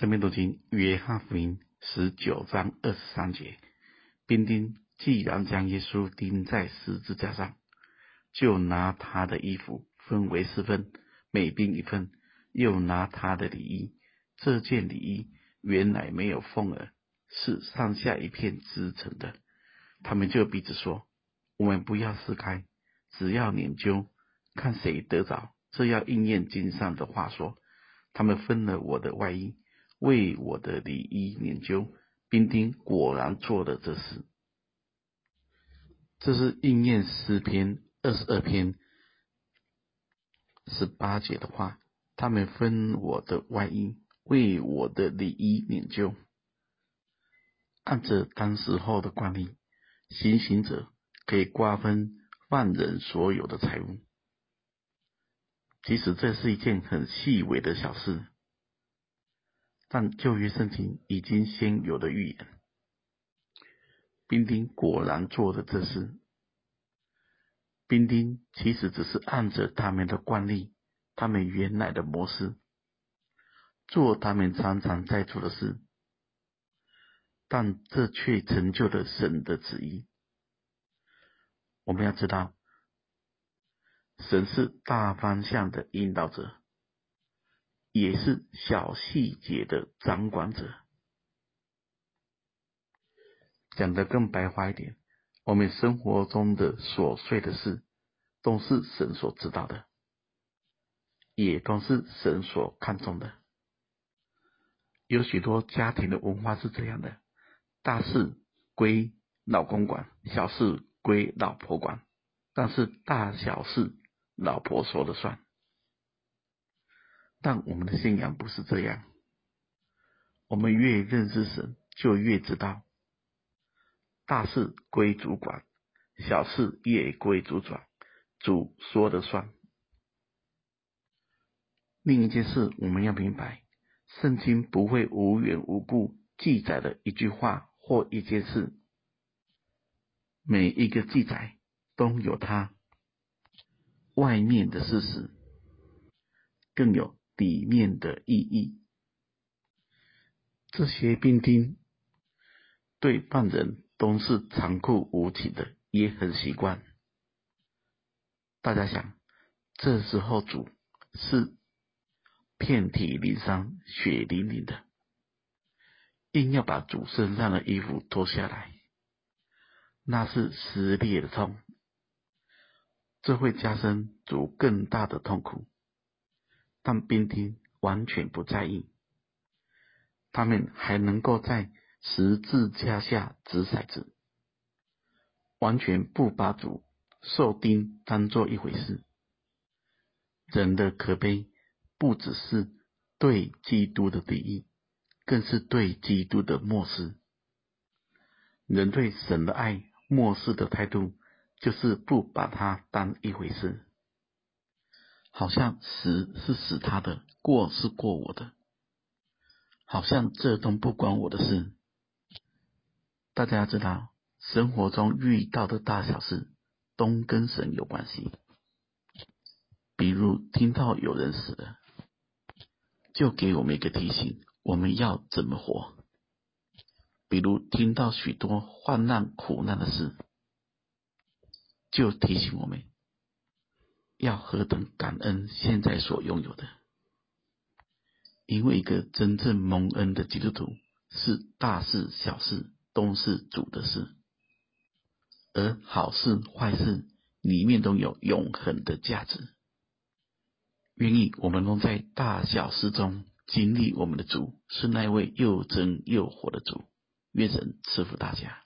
生命读经约翰福音十九章二十三节，兵丁既然将耶稣钉在十字架上，就拿他的衣服分为四份，每兵一份，又拿他的里衣。这件里衣原来没有缝儿，是上下一片织成的。他们就彼此说：“我们不要撕开，只要研究，看谁得着。”这要应验经上的话说：“他们分了我的外衣。”为我的礼衣研究，兵丁果然做了这事。这是应验诗篇二十二篇十八节的话。他们分我的外衣，为我的礼衣研究。按着当时候的惯例，行刑者可以瓜分犯人所有的财物，即使这是一件很细微的小事。但旧约圣经已经先有了预言，兵丁果然做了这事。兵丁其实只是按着他们的惯例，他们原来的模式，做他们常常在做的事，但这却成就了神的旨意。我们要知道，神是大方向的引导者。也是小细节的掌管者。讲得更白话一点，我们生活中的琐碎的事，都是神所知道的，也都是神所看重的。有许多家庭的文化是这样的：大事归老公管，小事归老婆管，但是大小事老婆说了算。但我们的信仰不是这样。我们越认识神，就越知道，大事归主管，小事也归主管，主说的算。另一件事，我们要明白，圣经不会无缘无故记载的一句话或一件事，每一个记载都有它外面的事实，更有。里面的意义，这些兵丁对犯人都是残酷无情的，也很习惯。大家想，这时候主是遍体鳞伤、血淋淋的，硬要把主身上的衣服脱下来，那是撕裂的痛，这会加深主更大的痛苦。但兵丁完全不在意，他们还能够在十字架下掷骰子，完全不把主受钉当做一回事。人的可悲，不只是对基督的敌意，更是对基督的漠视。人对神的爱漠视的态度，就是不把他当一回事。好像死是死他的，过是过我的，好像这都不关我的事。大家要知道，生活中遇到的大小事，都跟神有关系。比如听到有人死了，就给我们一个提醒：我们要怎么活？比如听到许多患难苦难的事，就提醒我们。要何等感恩现在所拥有的，因为一个真正蒙恩的基督徒，是大事小事都是主的事，而好事坏事里面都有永恒的价值。愿意我们能在大小事中经历我们的主是那位又真又活的主，愿神赐福大家。